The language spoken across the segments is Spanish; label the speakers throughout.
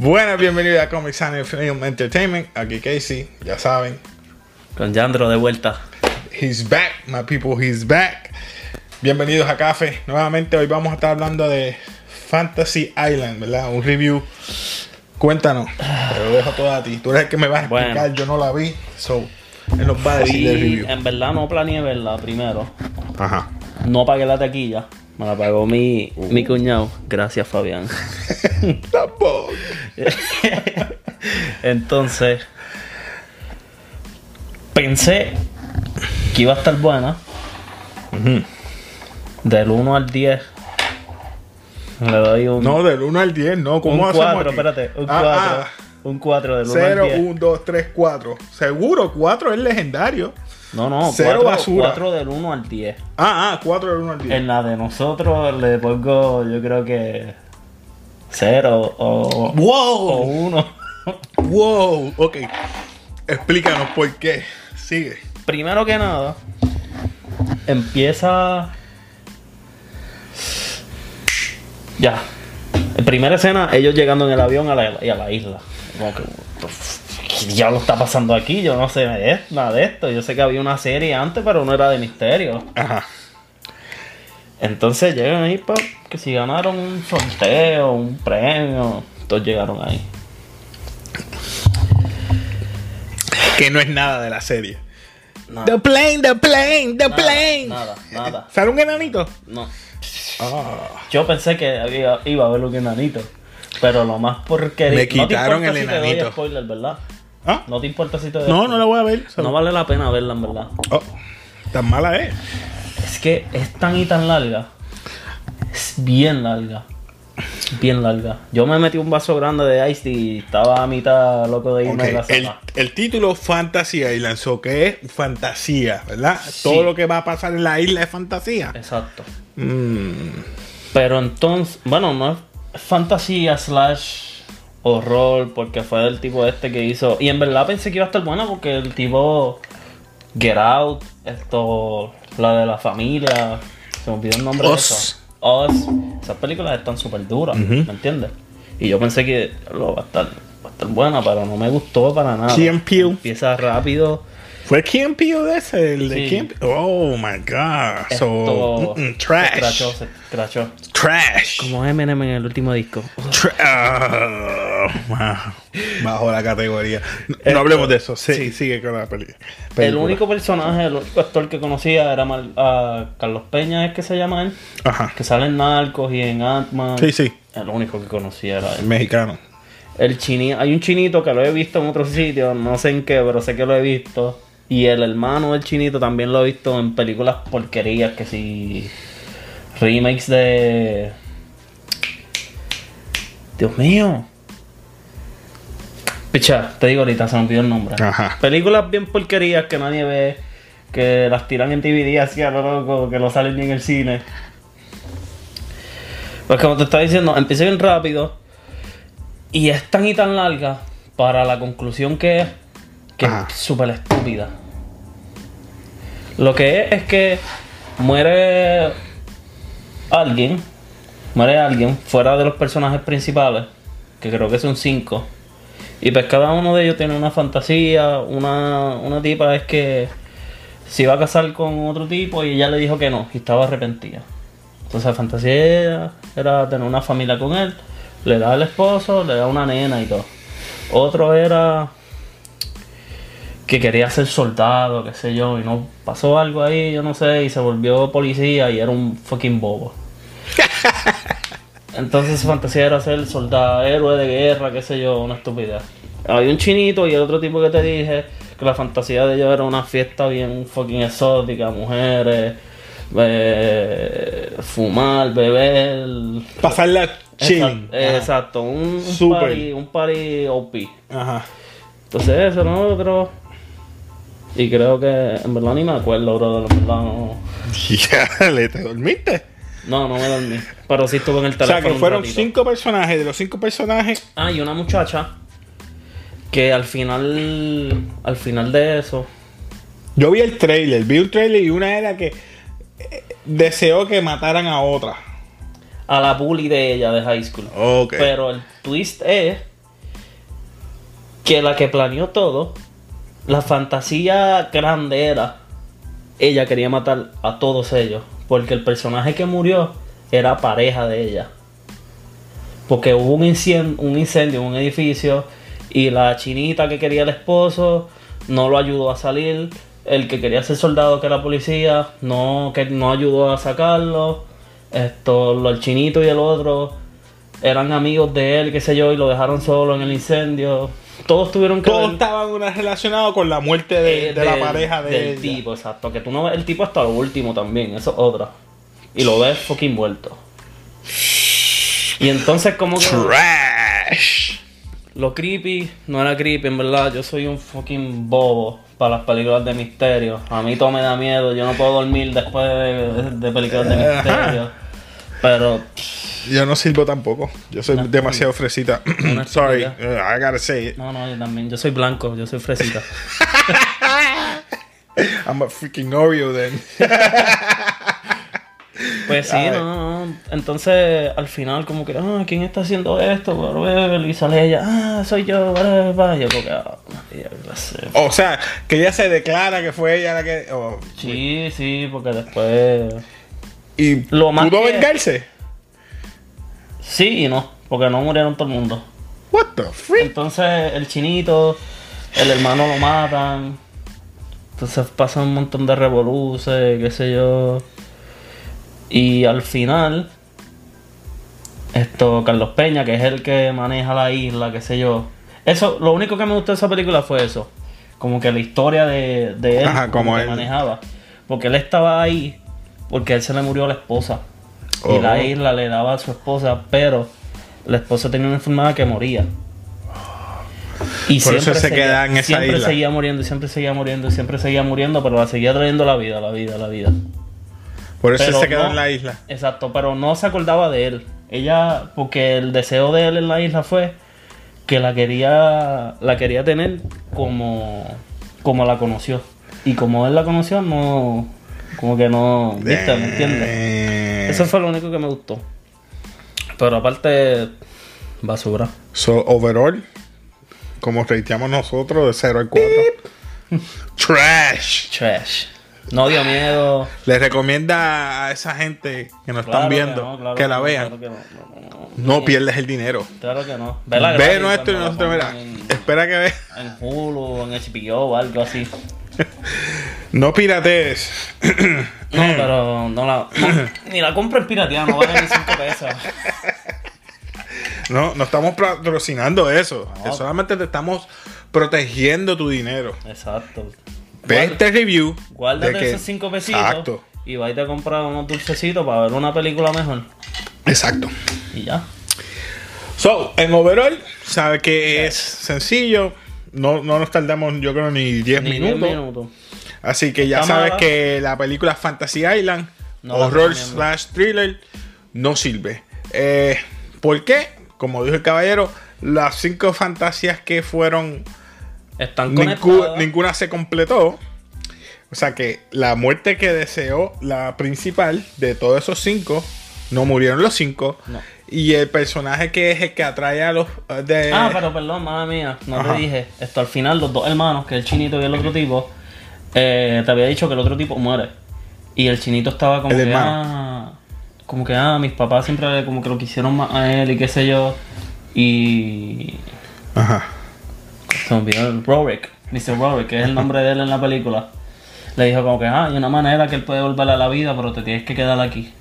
Speaker 1: Buenas, bienvenidos a Comic Sans Film Entertainment. Aquí Casey, ya saben.
Speaker 2: Con Yandro de vuelta.
Speaker 1: He's back, my people, he's back. Bienvenidos a Café. Nuevamente hoy vamos a estar hablando de Fantasy Island, ¿verdad? Un review. Cuéntanos, te lo dejo todo a ti. Tú eres el que me vas a explicar,
Speaker 2: Bueno.
Speaker 1: yo no la vi. So, él nos va a decir el review.
Speaker 2: en verdad no planeé verla primero.
Speaker 1: Ajá.
Speaker 2: No pagué la taquilla. Me la pagó mi, mi cuñado. Gracias, Fabián.
Speaker 1: Tampoco.
Speaker 2: Entonces, pensé que iba a estar buena. Del 1 al 10. Le doy un,
Speaker 1: No, del 1 al 10, no. ¿Cómo
Speaker 2: un
Speaker 1: hacemos
Speaker 2: 4,
Speaker 1: aquí?
Speaker 2: espérate. Un
Speaker 1: Ah,
Speaker 2: 4.
Speaker 1: ah.
Speaker 2: Un 4 del 1 al
Speaker 1: 0,
Speaker 2: 10.
Speaker 1: 1, 2, 3, 4. Seguro, 4 es legendario.
Speaker 2: No, no,
Speaker 1: Cero
Speaker 2: 4,
Speaker 1: basura.
Speaker 2: del 1 al 10.
Speaker 1: Ah, ah, 4 del 1 al 10.
Speaker 2: En la de nosotros le pongo, yo creo que 0 o, o
Speaker 1: ¡Wow!
Speaker 2: 1.
Speaker 1: ¡Wow! Ok. Explícanos por qué. Sigue.
Speaker 2: Primero que nada, empieza. Ya. En primera escena, ellos llegando en el avión a la, y a la isla. Como que, ¿qué diablo está pasando aquí? Yo no sé nada de esto. Yo sé que había una serie antes, pero no era de misterio.
Speaker 1: Ajá.
Speaker 2: Entonces llegan ahí, pa, que si ganaron un sorteo, un premio, todos llegaron ahí.
Speaker 1: Que no es nada de la serie.
Speaker 2: Nada,
Speaker 1: The plane, the plane, the
Speaker 2: nada,
Speaker 1: plane.
Speaker 2: nada, nada.
Speaker 1: ¿Sale un enanito?
Speaker 2: No.
Speaker 1: Ah.
Speaker 2: Yo pensé que había- iba a haber un enanito. Pero lo más porque
Speaker 1: Me quitaron el
Speaker 2: si te
Speaker 1: enanito.
Speaker 2: doy spoiler, ¿verdad?
Speaker 1: ¿Ah?
Speaker 2: No te importa si te doy
Speaker 1: No,
Speaker 2: spoiler?
Speaker 1: no la voy a ver.
Speaker 2: No vale la pena verla, en verdad.
Speaker 1: Oh, tan mala es.
Speaker 2: Es que es tan y tan larga. Es bien larga. Bien larga. Yo me metí un vaso grande de Ice y estaba a mitad loco de irme
Speaker 1: Ok,
Speaker 2: de la
Speaker 1: El, el título Fantasy Island, so que es fantasía, ¿verdad? Todo lo que va a pasar en la isla es fantasía.
Speaker 2: Exacto.
Speaker 1: Mm,
Speaker 2: Pero entonces, bueno, no es fantasía slash horror, porque fue del tipo este que hizo. Y en verdad pensé que iba a estar buena porque el tipo Get Out, esto, la de la familia, se me olvidó el nombre
Speaker 1: Us.
Speaker 2: de eso. Us. Esas películas están súper duras, ¿me entiendes? Y yo pensé que lo va a estar, va a estar buena, pero no me gustó para nada.
Speaker 1: And Peele.
Speaker 2: Empieza rápido.
Speaker 1: ¿Fue Kim de ese? El de
Speaker 2: Sí.
Speaker 1: Kim Peele? Oh my god.
Speaker 2: Esto
Speaker 1: So, mm, mm,
Speaker 2: Se
Speaker 1: trash.
Speaker 2: se escrachó.
Speaker 1: Trash.
Speaker 2: Como Eminem en el último disco.
Speaker 1: Tra- Bajo la categoría. No, no hablemos de eso. Sí, sigue con la peli- película.
Speaker 2: El único personaje, el único actor que conocía era Mar- a Carlos Peña, es que se llama él,
Speaker 1: Ajá.
Speaker 2: que sale en Narcos y en Ant-Man.
Speaker 1: Sí, sí.
Speaker 2: El único que conocía era
Speaker 1: El
Speaker 2: él.
Speaker 1: mexicano.
Speaker 2: El chini, hay un chinito que lo he visto en otros sitios, no sé en qué, pero sé que lo he visto. Y el hermano del chinito también lo he visto en películas porquerías, que si remakes de... Dios mío. Picha, te digo ahorita, se me olvidó el nombre.
Speaker 1: Ajá.
Speaker 2: Películas bien porquerías que nadie ve, que las tiran en DVD así a lo loco, que no salen ni en el cine. Pues como te estaba diciendo, empieza bien rápido y es tan y tan larga para la conclusión que es, que
Speaker 1: Ajá.
Speaker 2: es súper estúpida. Lo que es es que muere alguien, muere alguien fuera de los personajes principales, que creo que son cinco. Y pues cada uno de ellos tiene una fantasía, una, una tipa es que se iba a casar con otro tipo y ella le dijo que no, y estaba arrepentida. Entonces la fantasía era, tener una familia con él, le da al esposo, le da una nena y todo. Otro era que quería ser soldado, qué sé yo, y no pasó algo ahí, yo no sé, y se volvió policía y era un fucking bobo. Entonces su fantasía era ser soldado, héroe de guerra, qué sé yo, una estupidez. Había un chinito y el otro tipo que te dije, que la fantasía de ellos era una fiesta bien fucking exótica, mujeres, eh, fumar, beber.
Speaker 1: Pasarla chilling.
Speaker 2: Exacto, eh, exacto, un, un party, un party OP.
Speaker 1: Ajá.
Speaker 2: Entonces eso, ¿no? Creo... Y creo que en verdad ni me acuerdo, bro, en verdad no.
Speaker 1: Ya, ¿le te dormiste?
Speaker 2: No, no me dormí. Pero sí estuve en el
Speaker 1: O
Speaker 2: teléfono.
Speaker 1: sea, que fueron cinco personajes. De los cinco personajes,
Speaker 2: Ah, y una muchacha que al final, al final de eso,
Speaker 1: yo vi el trailer. Vi un trailer y una era que eh, deseó que mataran a otra.
Speaker 2: a la bully de ella de high school.
Speaker 1: Ok.
Speaker 2: Pero el twist es que la que planeó todo, la fantasía grande era, ella quería matar a todos ellos, porque el personaje que murió era pareja de ella. Porque hubo un incendio, un incendio en un edificio y la chinita que quería el esposo no lo ayudó a salir. El que quería ser soldado, que era policía, no, que no ayudó a sacarlo. Esto, el chinito y el otro eran amigos de él, qué sé yo, y lo dejaron solo en el incendio. Todos tuvieron que
Speaker 1: Todos
Speaker 2: ver-
Speaker 1: estaban relacionados con la muerte de,
Speaker 2: eh,
Speaker 1: de la pareja de
Speaker 2: del
Speaker 1: ella.
Speaker 2: tipo, exacto. Que tú no ves el tipo hasta lo último también, eso es otra. Y lo ves fucking muerto. Y entonces como que
Speaker 1: Trash.
Speaker 2: lo creepy no era creepy, en verdad. Yo soy un fucking bobo para las películas de misterio. A mí todo me da miedo. Yo no puedo dormir después de, de películas de misterio. Pero
Speaker 1: Yo no sirvo tampoco. Yo soy demasiado fresita. Sorry, uh, I gotta say it.
Speaker 2: no, no, yo también. Yo soy blanco, yo soy fresita.
Speaker 1: I'm a freaking Oreo then.
Speaker 2: Pues sí, no, no. Entonces, al final, como que, ah, ¿quién está haciendo esto? Y sale ella, ah, soy yo, whatever. Yo como que, ah,
Speaker 1: o sea, que ella se declara que fue ella la que. oh,
Speaker 2: Sí, sí, porque después.
Speaker 1: y
Speaker 2: Lo más
Speaker 1: pudo
Speaker 2: que-
Speaker 1: vengarse.
Speaker 2: Sí y no, porque no murieron todo el mundo.
Speaker 1: What the freak?
Speaker 2: Entonces, el chinito, el hermano lo matan. Entonces pasa un montón de revoluces, qué sé yo. Y al final, esto, Carlos Peña, que es el que maneja la isla, qué sé yo. Eso, lo único que me gustó de esa película fue eso. Como que la historia de, de él,
Speaker 1: Ajá, como
Speaker 2: que
Speaker 1: él.
Speaker 2: manejaba. Porque él estaba ahí, porque a él se le murió la esposa. Y la isla le daba a su esposa, pero la esposa tenía una enfermedad que moría. Y
Speaker 1: Por eso
Speaker 2: siempre
Speaker 1: se
Speaker 2: seguía-
Speaker 1: queda en esa
Speaker 2: siempre
Speaker 1: isla.
Speaker 2: seguía muriendo, y siempre seguía muriendo, y siempre seguía muriendo, pero la seguía trayendo la vida, la vida, la vida.
Speaker 1: Por eso
Speaker 2: Pero
Speaker 1: se quedó
Speaker 2: no-
Speaker 1: en la isla.
Speaker 2: Exacto, pero no se acordaba de él. Ella, porque el deseo de él en la isla fue que la quería, la quería tener como, como la conoció. Y como él la conoció, no, como que no, ¿viste? ¿Me entiendes?
Speaker 1: Eh,
Speaker 2: Eso fue lo único que me gustó. Pero aparte, basura.
Speaker 1: So, overall, como reiteamos nosotros, de 0 al 4. Trash.
Speaker 2: Trash. No dio miedo.
Speaker 1: Les recomienda a esa gente que nos
Speaker 2: Claro
Speaker 1: están viendo
Speaker 2: no, claro
Speaker 1: que la
Speaker 2: no,
Speaker 1: vean.
Speaker 2: Claro que no, no,
Speaker 1: pierdes el dinero.
Speaker 2: Claro que no.
Speaker 1: Ve nuestro y nosotros, mira.
Speaker 2: en-
Speaker 1: Espera que ve.
Speaker 2: En Hulu, en HBO o algo así.
Speaker 1: No piratees.
Speaker 2: No, pero no la. no, ni la compro en pirateada, no vale ni 5 pesos.
Speaker 1: No, no estamos patrocinando eso.
Speaker 2: No.
Speaker 1: Solamente te estamos protegiendo tu dinero.
Speaker 2: Exacto.
Speaker 1: Ve
Speaker 2: Guarda-
Speaker 1: este review.
Speaker 2: Guárdate
Speaker 1: de que-
Speaker 2: esos 5 pesitos.
Speaker 1: Exacto.
Speaker 2: Y vais a comprar unos dulcecitos para ver una película mejor.
Speaker 1: Exacto.
Speaker 2: Y ya.
Speaker 1: So, en overall, sabe que es sencillo. No, no nos tardamos, yo creo, ni 10
Speaker 2: Ni
Speaker 1: minutos.
Speaker 2: 10 minutos.
Speaker 1: Así que ya sabes que la película Fantasy Island,
Speaker 2: No
Speaker 1: horror slash thriller, no sirve. Eh, ¿Por qué? Como dijo el caballero, las cinco fantasías que fueron,
Speaker 2: Están
Speaker 1: ningú- ninguna se completó. O sea que la muerte que deseó la principal de todos esos cinco, no murieron los cinco.
Speaker 2: No.
Speaker 1: Y el personaje que es el que atrae a los... eh, De,
Speaker 2: Ah, pero perdón, madre mía, no
Speaker 1: Ajá.
Speaker 2: te dije. Esto al final, los dos hermanos, que el chinito y el otro tipo, eh, te había dicho que el otro tipo muere. Y el chinito estaba como
Speaker 1: El
Speaker 2: que, ah, como que, ah, mis papás siempre como que lo quisieron más a él y qué sé yo. Y
Speaker 1: Ajá.
Speaker 2: se me olvidó el Rorik, Mr. Rorik, que es el nombre de él en la película. Le dijo como que, ah, hay una manera que él puede volver a la vida, pero te tienes que quedar aquí.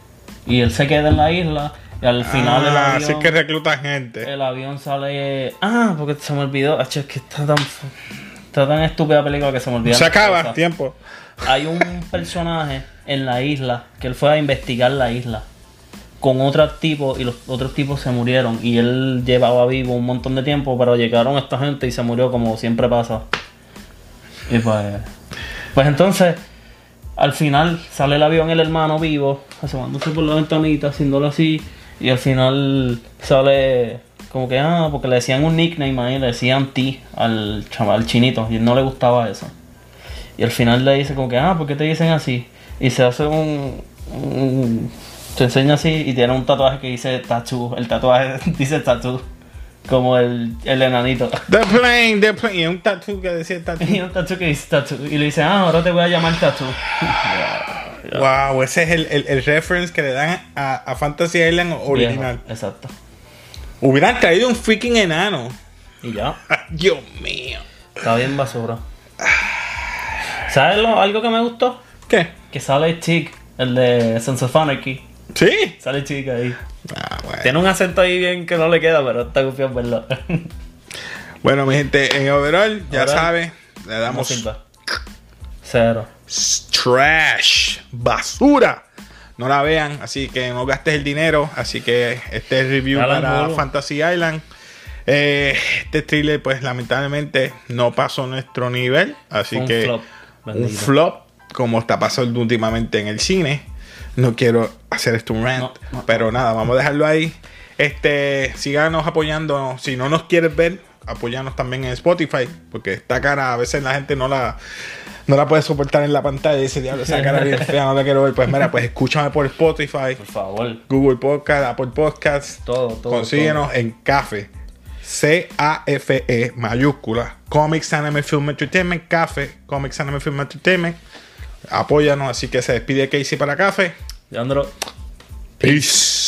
Speaker 2: Y él se queda en la isla y al final el
Speaker 1: Ah,
Speaker 2: avión...
Speaker 1: así es que reclutan gente.
Speaker 2: El avión sale. Ah, porque se me olvidó. Acho, es que está tan. Está tan estúpida la película que se me olvidó.
Speaker 1: Se acaba,
Speaker 2: cosas.
Speaker 1: tiempo.
Speaker 2: Hay un personaje en la isla que él fue a investigar la isla con otros tipos y los otros tipos se murieron. Y él llevaba vivo un montón de tiempo, pero llegaron esta gente y se murió como siempre pasa. Y pues. Pues entonces, al final sale el avión el hermano vivo, asomándose por la ventanita, haciéndolo así. Y al final sale como que, ah, porque le decían un nickname ahí, le decían ti al chaval chinito. Y él no le gustaba eso. Y al final le dice como que, ah, ¿por qué te dicen así? Y se hace un... un- se enseña así y tiene un tatuaje que dice tattoo. El tatuaje dice tattoo. Como el, el enanito.
Speaker 1: The plane, the plane. Y un tattoo que decía tattoo.
Speaker 2: Y un tatu que dice tatu. Y le dice, ah, ahora te voy a llamar tatu.
Speaker 1: Wow, ese es el, el, el reference que le dan a, a Fantasy Island original.
Speaker 2: Viejo, Exacto.
Speaker 1: Hubieran traído un freaking enano.
Speaker 2: Y ya.
Speaker 1: Dios mío.
Speaker 2: Está bien basura. ¿Sabes lo, algo que me gustó?
Speaker 1: ¿Qué?
Speaker 2: Que sale Chick, el de Sons of Anarchy.
Speaker 1: ¿Sí?
Speaker 2: Sale Chick ahí.
Speaker 1: Ah, bueno.
Speaker 2: Tiene un acento ahí bien que no le queda, pero está confiado verlo.
Speaker 1: Bueno, mi gente, en overall, ya
Speaker 2: Overall,
Speaker 1: sabe, le damos.
Speaker 2: Cero.
Speaker 1: trash, basura. No la vean, así que no gastes el dinero. Así que este es el review para. Fantasy Island. Eh, este thriller, pues lamentablemente no pasó nuestro nivel. Así
Speaker 2: un
Speaker 1: que
Speaker 2: flop,
Speaker 1: un flop, como está pasando últimamente en el cine. No quiero hacer esto un rant,
Speaker 2: No, no,
Speaker 1: pero nada, vamos a dejarlo ahí. Este, síganos apoyando. Si no nos quieres ver, apoyanos también en Spotify, porque esta cara a veces la gente no la no la puede soportar en la pantalla y dice, diablo, esa cara bien fea, no la quiero ver. Pues mira, pues escúchame por Spotify,
Speaker 2: Por favor.
Speaker 1: Google Podcast, Apple Podcast.
Speaker 2: Todo, todo.
Speaker 1: Consíguenos en CAFE. C-A-F-E mayúscula. Comics Anime Film Entertainment. CAFE. Comics Anime Film Entertainment. Apóyanos. Así que se despide Casey para CAFE.
Speaker 2: Leandro.
Speaker 1: Peace.